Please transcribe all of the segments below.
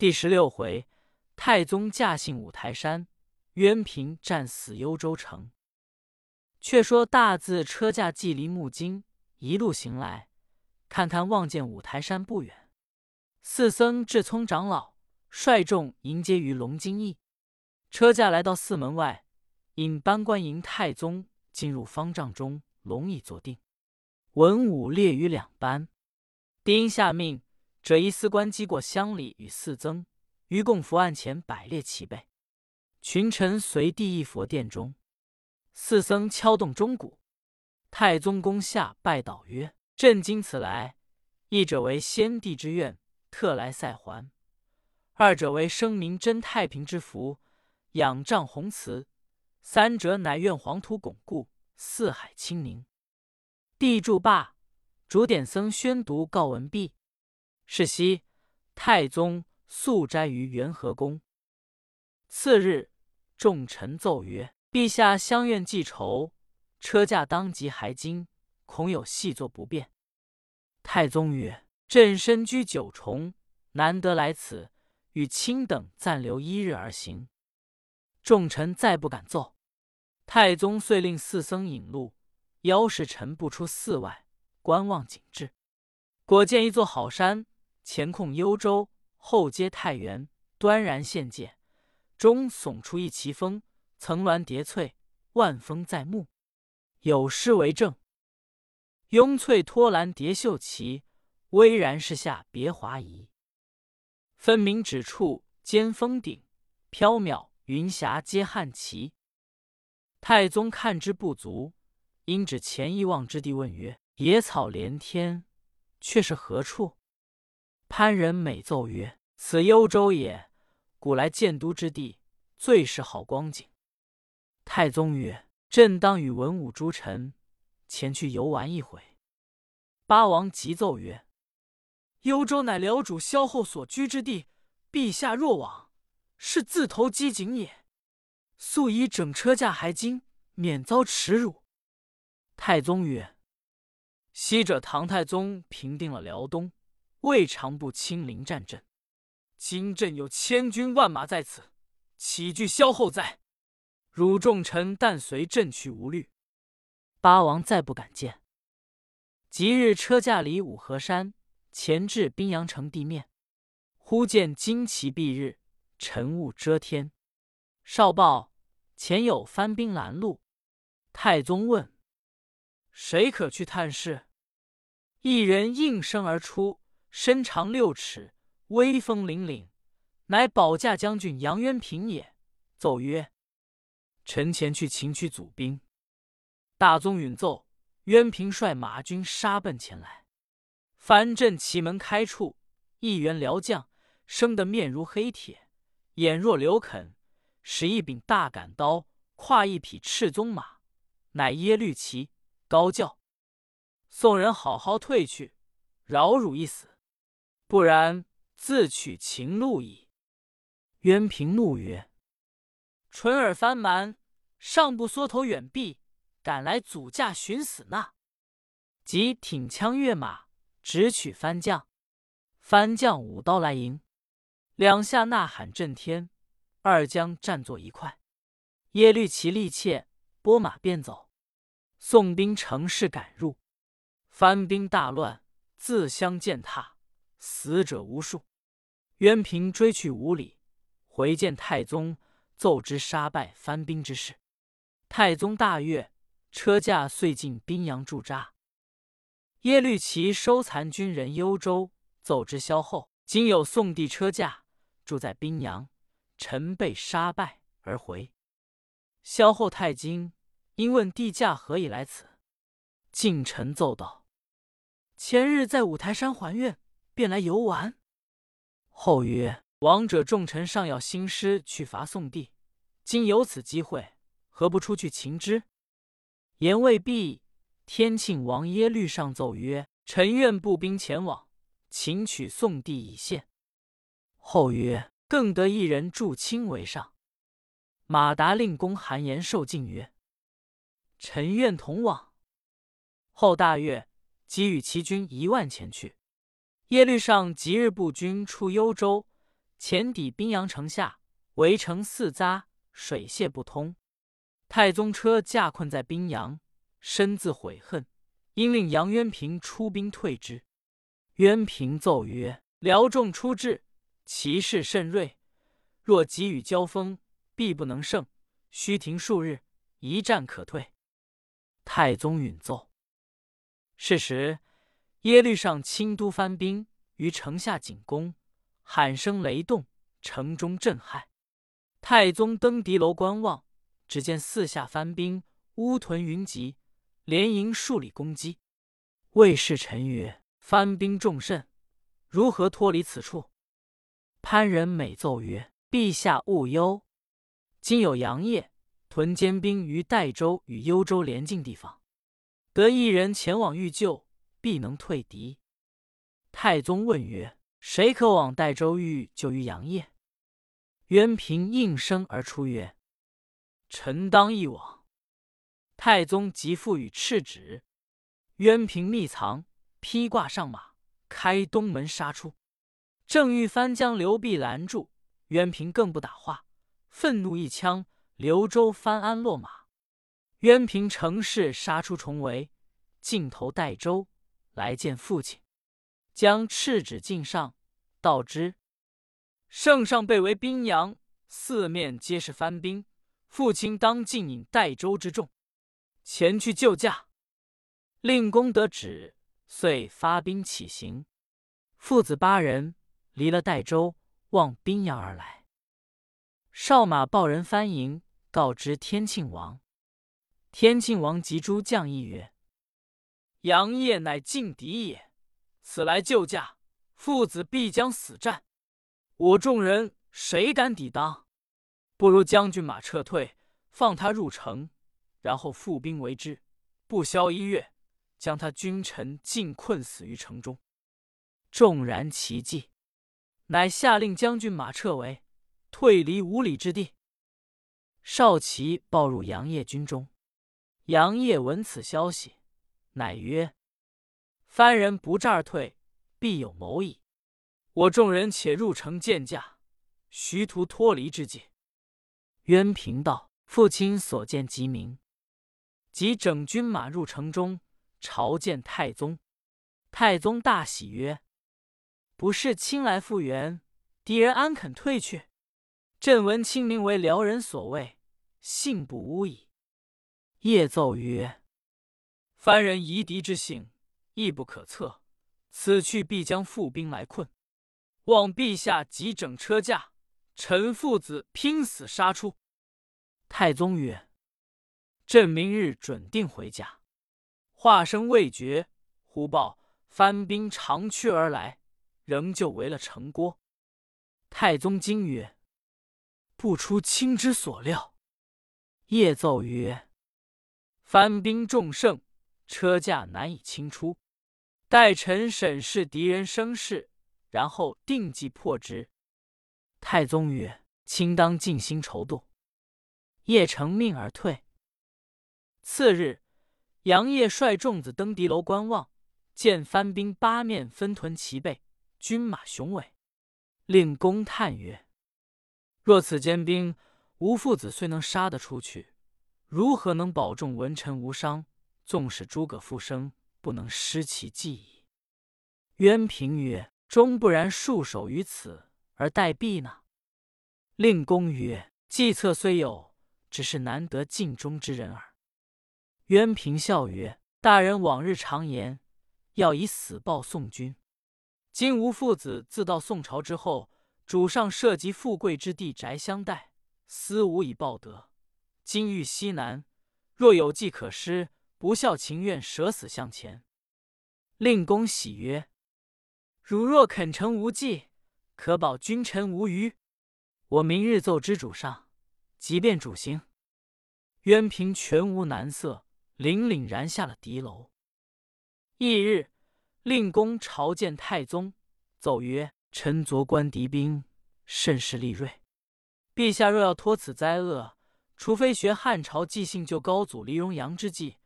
第十六回，太宗驾幸五台山，渊平战死幽州城。却说大字车驾既离木京，一路行来，看看望见五台山不远，四僧智聪长老率众迎接于龙津驿。车驾来到寺门外，引班官迎太宗进入方丈中，龙椅坐定。文武列于两班，帝因下命。这一司官击过乡里与四僧，于供佛案前摆列齐备。群臣随地一佛殿中，四僧敲动钟鼓。太宗宫下拜祷曰：“朕今此来，一者为先帝之愿，特来赛还；二者为生民真太平之福，仰仗宏慈；三者乃愿黄土巩固，四海清宁。”帝祝罢，主典僧宣读告文毕。是夕，太宗宿斋于元和宫。次日，众臣奏曰：“陛下相愿记仇，车驾当即还京，恐有细作不便。”太宗曰：“朕身居九重，难得来此，与卿等暂留一日而行。”众臣再不敢奏。太宗遂令四僧引路，邀使臣不出寺外，观望景致。果见一座好山。前控幽州，后接太原，端然现界，中耸出一奇峰，层峦叠翠，万峰在目，有诗为证：“拥翠托兰叠秀奇，巍然势下别华夷。分明指处尖峰顶，缥缈云霞接汉旗。”太宗看之不足，因指前一望之地问曰：“野草连天，却是何处？”潘仁美奏曰：“此幽州也，古来建都之地，最是好光景。”太宗曰：“朕当与文武诸臣前去游玩一回。”八王急奏曰：“幽州乃辽主萧后所居之地，陛下若往，是自投机井也。素以整车驾还京，免遭耻辱。”太宗曰：“昔者唐太宗平定了辽东。”未尝不亲临战阵，今朕有千军万马在此，岂惧萧后哉？汝众臣但随朕去，无虑。八王再不敢见。即日车驾离五河山，前至宾阳城地面，忽见旌旗蔽日，晨雾遮天。少报前有番兵拦路。太宗问：“谁可去探视？”一人应声而出。身长六尺，威风凛凛，乃保驾将军杨渊平也。奏曰：“臣前去擒取祖兵。”大宗允奏，渊平率马军杀奔前来。藩镇旗门开处，一员辽将生得面如黑铁，眼若流肯，使一柄大杆刀，跨一匹赤鬃马，乃耶律齐，高叫：“宋人好好退去，饶汝一死！”不然，自取秦路矣。渊平怒曰：“唇耳藩蛮，尚不缩头远避，敢来阻驾寻死呐！”即挺枪跃马，直取番将。番将舞刀来迎，两下呐喊震天，二将战作一块。耶律齐力怯，拨马便走。宋兵乘势赶入，番兵大乱，自相践踏。死者无数，渊平追去五里，回见太宗，奏知杀败番兵之事。太宗大悦，车驾遂进宾阳驻扎。耶律齐收残军人幽州，奏知萧后，今有宋帝车驾住在宾阳，臣被杀败而回。萧后太惊，因问帝驾何以来此，近臣奏道：前日在五台山还愿。便来游玩。后曰：“王者众臣尚要兴师去伐宋帝，今有此机会，何不出去擒之？”言未毕，天庆王耶律上奏曰：“臣愿步兵前往，擒取宋帝以献。”后曰：“更得一人助卿为上。”马达令公韩延寿进曰：“臣愿同往。”后大悦，即与其军一万前去。耶律上即日步军出幽州，前抵宾阳城下，围城四匝，水泄不通。太宗车驾困在宾阳，深自悔恨，因令杨渊平出兵退之。渊平奏曰：“辽众出至，其势甚锐，若急与交锋，必不能胜。须停数日，一战可退。”太宗允奏。是时，耶律上清都藩兵于城下紧攻。喊声雷动，城中震撼。太宗登敌楼观望，只见四下藩兵乌屯云集，连营数里攻击。魏士臣曰：“藩兵众甚，如何脱离此处？”潘仁美奏曰：“陛下勿忧，今有杨业屯坚兵于代州与幽州连境地方，得一人前往御救，必能退敌。”太宗问曰。谁可往代州欲救于杨业？渊平应声而出曰：“臣当一往。”太宗即复予敕旨。渊平密藏，披挂上马，开东门杀出。正欲翻将刘弼拦住，渊平更不打话，愤怒一枪，刘州翻鞍落马。渊平乘势杀出重围，尽投代州，来见父亲。将赤旨敬上，道之：圣上被围宾阳，四面皆是藩兵，父亲当尽引代州之众前去救驾。令公得旨，遂发兵起行。父子八人离了代州，望宾阳而来。少马报人番营，告知天庆王。天庆王及诸将议曰：“杨业乃劲敌也。”此来救驾，父子必将死战。我众人谁敢抵当？不如将军马撤退，放他入城，然后复兵为之。不消一月，将他君臣尽困死于城中。众然其计，乃下令将军马撤围，退离五里之地。少奇报入杨业军中，杨业闻此消息，乃曰。番人不战而退，必有谋矣。我众人且入城见驾，徐图脱离之计。渊平道：“父亲所见极明。”即整军马入城中，朝见太宗。太宗大喜曰：“不是亲来复援，敌人安肯退去？朕闻亲名为辽人所为，信不污矣。”夜奏曰：“番人夷敌之性。”亦不可测，此去必将复兵来困，望陛下急整车驾，臣父子拼死杀出。太宗曰：“朕明日准定回家。”话声未绝，忽报番兵长驱而来，仍旧围了城郭。太宗惊曰：“不出卿之所料。”夜奏曰：“番兵众盛。”车驾难以清出，待臣审视敌人声势，然后定计破之。太宗曰：“卿当静心筹度。”叶成命而退。次日，杨业率众子登敌楼观望，见番兵八面分屯齐备，军马雄伟，令公叹曰：“若此坚兵，吾父子虽能杀得出去，如何能保众文臣无伤？”纵使诸葛复生，不能失其计矣。渊平曰：“终不然，束手于此而待毙呢？”令公曰：“计策虽有，只是难得尽忠之人耳。”渊平笑曰：“大人往日常言，要以死报宋君。今吾父子自到宋朝之后，主上涉及富贵之地宅相待，思无以报德。今欲西南，若有计可施。”不孝情愿舍死向前，令公喜曰：“汝若肯成无忌，可保君臣无虞。我明日奏知主上，即便主行。”渊平全无难色，凛凛然下了敌楼。翌日，令公朝见太宗，奏曰：“臣昨观敌兵，甚是利锐。陛下若要脱此灾厄，除非学汉朝即兴救高祖黎荣阳之计。”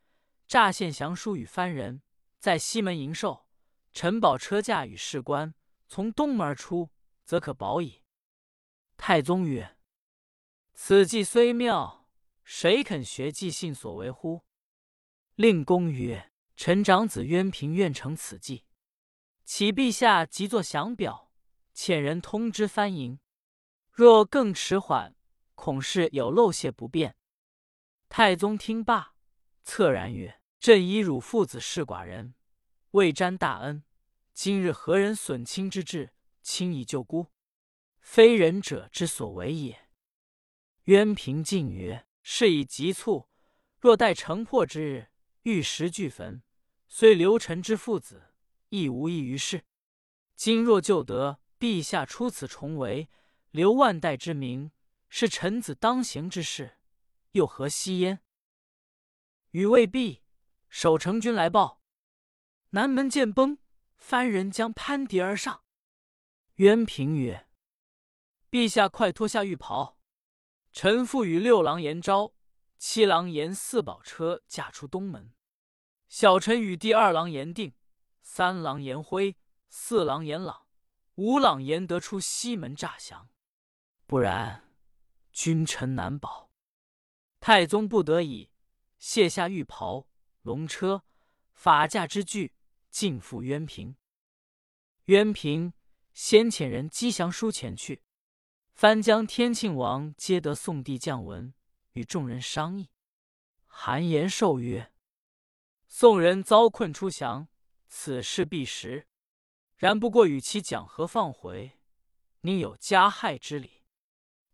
诈献降书与藩人，在西门迎寿。臣保车驾与士官从东门而出，则可保矣。太宗曰：“此计虽妙，谁肯学计信所为乎？”令公曰：“臣长子渊平愿成此计，启陛下即作降表，遣人通知藩营。若更迟缓，恐是有漏泄不便。”太宗听罢，恻然曰：“朕以汝父子侍寡人，未沾大恩，今日何人损亲之志，轻易救孤？非仁者之所为也。”渊平进曰：“事已急促，若待城破之日，玉石俱焚，虽留臣之父子，亦无益于事。今若救得，陛下出此重围，留万代之名，是臣子当行之事，又何惜焉？”语未毕，守城军来报：南门见崩，番人将攀敌而上。渊平曰：“陛下快脱下玉袍。”臣父与六郎言昭、七郎言四宝车驾出东门，小臣与第二郎言定、三郎言辉、四郎言朗、五郎言德出西门诈降。不然，君臣难保。太宗不得已，卸下玉袍、龙车、法驾之具，尽赴渊平。渊平先遣人击降书前去。藩将天庆王接得宋帝降文，与众人商议。韩延寿曰：“宋人遭困出降，此事必实。然不过与其讲和放回，宁有加害之理？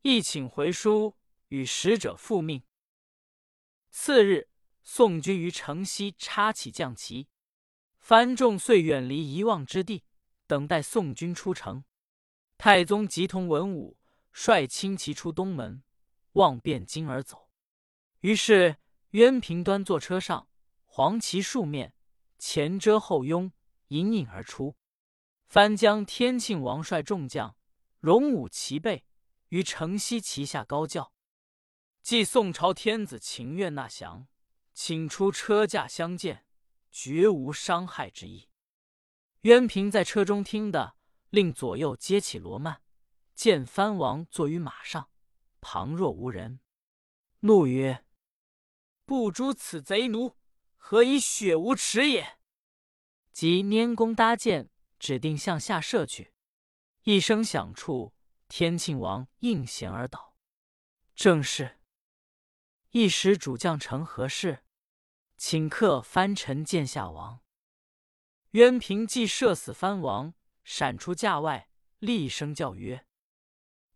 亦请回书与使者复命。”次日，宋军于城西插起将旗，藩众遂远离遗忘之地，等待宋军出城。太宗即同文武。率轻骑出东门，望汴京而走。于是渊平端坐车上，黄旗数面，前遮后拥，隐隐而出。藩将天庆王率众将，戎武齐备，于城西旗下高叫：“既宋朝天子情愿纳降，请出车驾相见，绝无伤害之意。”渊平在车中听得，令左右接起罗幔。见藩王坐于马上，旁若无人，怒曰：“不诛此贼奴，何以血无耻也？”即拈弓搭箭，指定向下射去。一声响处，天庆王应弦而倒。正是一时主将成何事？顷刻藩臣见下亡。渊平既射死藩王，闪出驾外，厉声叫曰：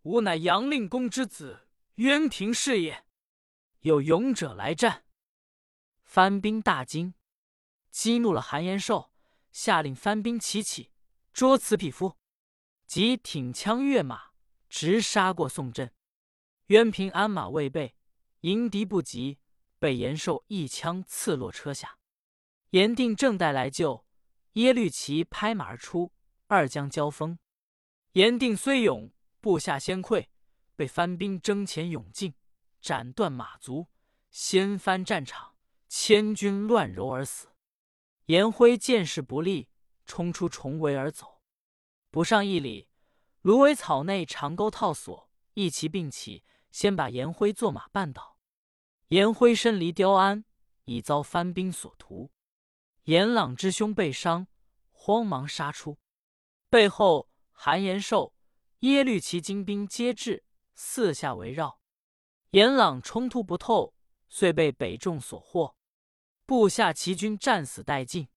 吾乃杨令公之子渊平是也，有勇者来战。藩兵大惊，激怒了韩延寿，下令藩兵齐起，捉此匹夫。即挺枪跃马，直杀过宋阵。渊平鞍马未备，迎敌不及，被延寿一枪刺落车下。严定正待来救，耶律齐拍马而出，二将交锋。严定虽勇。部下先溃，被番兵争前勇进，斩断马足，掀翻战场，千军乱糅而死。颜辉见势不利，冲出重围而走，不上一里，芦苇草内长钩套索，一骑并起，先把颜辉坐马绊倒。颜辉身离雕鞍，已遭番兵所屠。颜朗之兄被伤，慌忙杀出，背后韩延寿。耶律齐精兵皆至，四下围绕。颜朗冲突不透，遂被北众所获。部下齐军战死殆尽。